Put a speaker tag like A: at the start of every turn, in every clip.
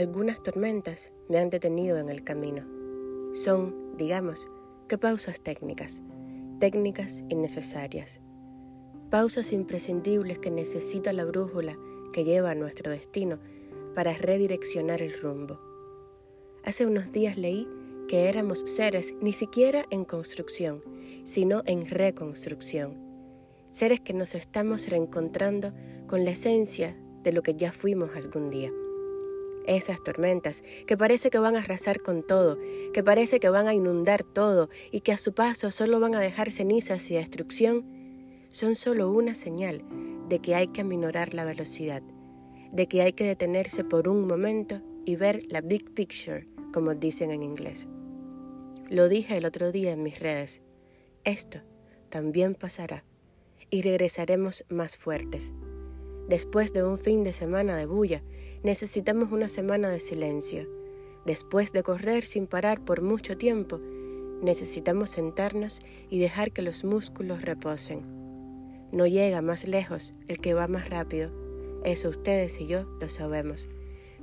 A: Algunas tormentas me han detenido en el camino. Son, digamos, que pausas técnicas, técnicas innecesarias. Pausas imprescindibles que necesita la brújula que lleva a nuestro destino para redireccionar el rumbo. Hace unos días leí que éramos seres ni siquiera en construcción, sino en reconstrucción. Seres que nos estamos reencontrando con la esencia de lo que ya fuimos algún día. Esas tormentas que parece que van a arrasar con todo, que parece que van a inundar todo y que a su paso solo van a dejar cenizas y destrucción, son solo una señal de que hay que aminorar la velocidad, de que hay que detenerse por un momento y ver la big picture, como dicen en inglés. Lo dije el otro día en mis redes. Esto también pasará y regresaremos más fuertes. Después de un fin de semana de bulla, necesitamos una semana de silencio. Después de correr sin parar por mucho tiempo, necesitamos sentarnos y dejar que los músculos reposen. No llega más lejos el que va más rápido. Eso ustedes y yo lo sabemos.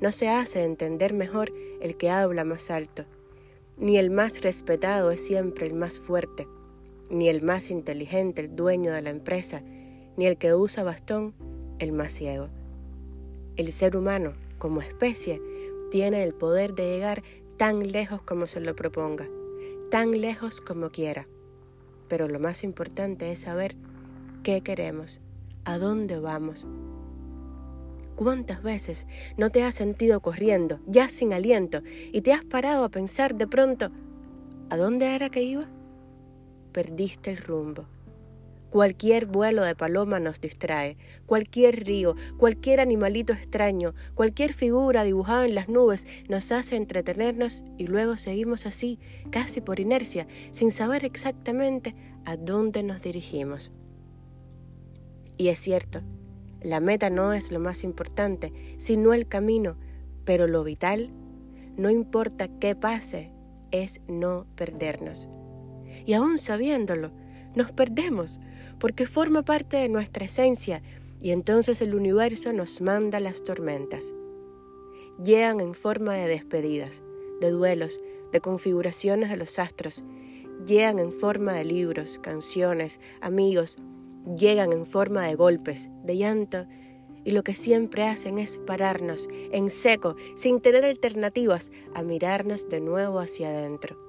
A: No se hace entender mejor el que habla más alto. Ni el más respetado es siempre el más fuerte, ni el más inteligente el dueño de la empresa, ni el que usa bastón el más ciego. El ser humano, como especie, tiene el poder de llegar tan lejos como se lo proponga, tan lejos como quiera. Pero lo más importante es saber qué queremos, a dónde vamos, ¿Cuántas veces no te has sentido corriendo, ya sin aliento, y te has parado a pensar de pronto, ¿a dónde era que iba? Perdiste el rumbo. Cualquier vuelo de paloma nos distrae, cualquier río, cualquier animalito extraño, cualquier figura dibujada en las nubes nos hace entretenernos y luego seguimos así, casi por inercia, sin saber exactamente a dónde nos dirigimos. Y es cierto, la meta no es lo más importante, sino el camino, pero lo vital, no importa qué pase, es no perdernos. Y aún sabiéndolo, nos perdemos, porque forma parte de nuestra esencia, y entonces el universo nos manda las tormentas. Llegan en forma de despedidas, de duelos, de configuraciones de los astros, llegan en forma de libros, canciones, amigos, llegan en forma de golpes, de llanto, y lo que siempre hacen es pararnos en seco, sin tener alternativas, a mirarnos de nuevo hacia adentro.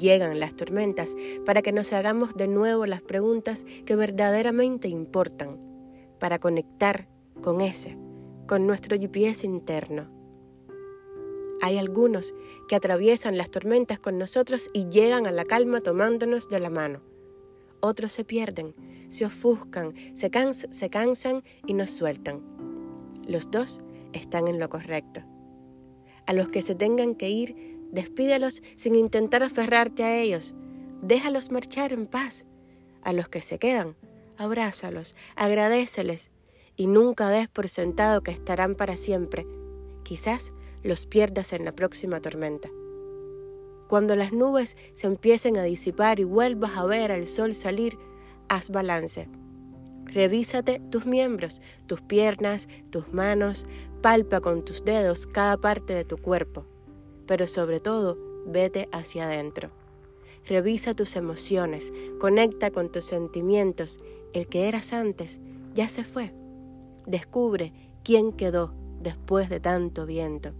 A: Llegan las tormentas para que nos hagamos de nuevo las preguntas que verdaderamente importan, para conectar con ese, con nuestro GPS interno. Hay algunos que atraviesan las tormentas con nosotros y llegan a la calma tomándonos de la mano otros se pierden, se ofuscan, se, se cansan y nos sueltan. Los dos están en lo correcto. A los que se tengan que ir, despídelos sin intentar aferrarte a ellos. Déjalos marchar en paz. A los que se quedan, abrázalos, agradeceles y nunca des por sentado que estarán para siempre. Quizás los pierdas en la próxima tormenta. Cuando las nubes se empiecen a disipar y vuelvas a ver al sol salir, haz balance. Revísate tus miembros, tus piernas, tus manos, palpa con tus dedos cada parte de tu cuerpo, pero sobre todo vete hacia adentro. Revisa tus emociones, conecta con tus sentimientos. El que eras antes ya se fue. Descubre quién quedó después de tanto viento.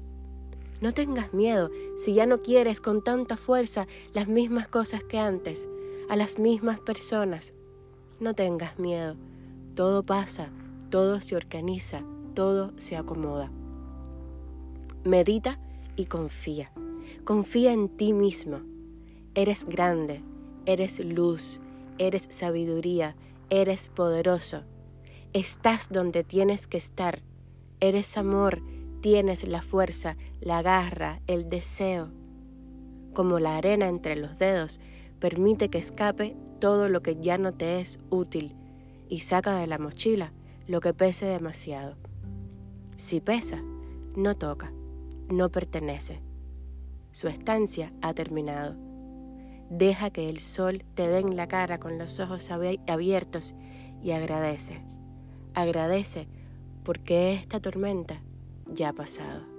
A: No tengas miedo si ya no quieres con tanta fuerza las mismas cosas que antes, a las mismas personas. No tengas miedo. Todo pasa, todo se organiza, todo se acomoda. Medita y confía. Confía en ti mismo. Eres grande, eres luz, eres sabiduría, eres poderoso. Estás donde tienes que estar. Eres amor, tienes la fuerza, la garra, el deseo. Como la arena entre los dedos, permite que escape todo lo que ya no te es útil y saca de la mochila lo que pese demasiado. Si pesa, no toca, no pertenece. Su estancia ha terminado. Deja que el sol te dé en la cara con los ojos abiertos y agradece. Agradece porque esta tormenta ya ha pasado.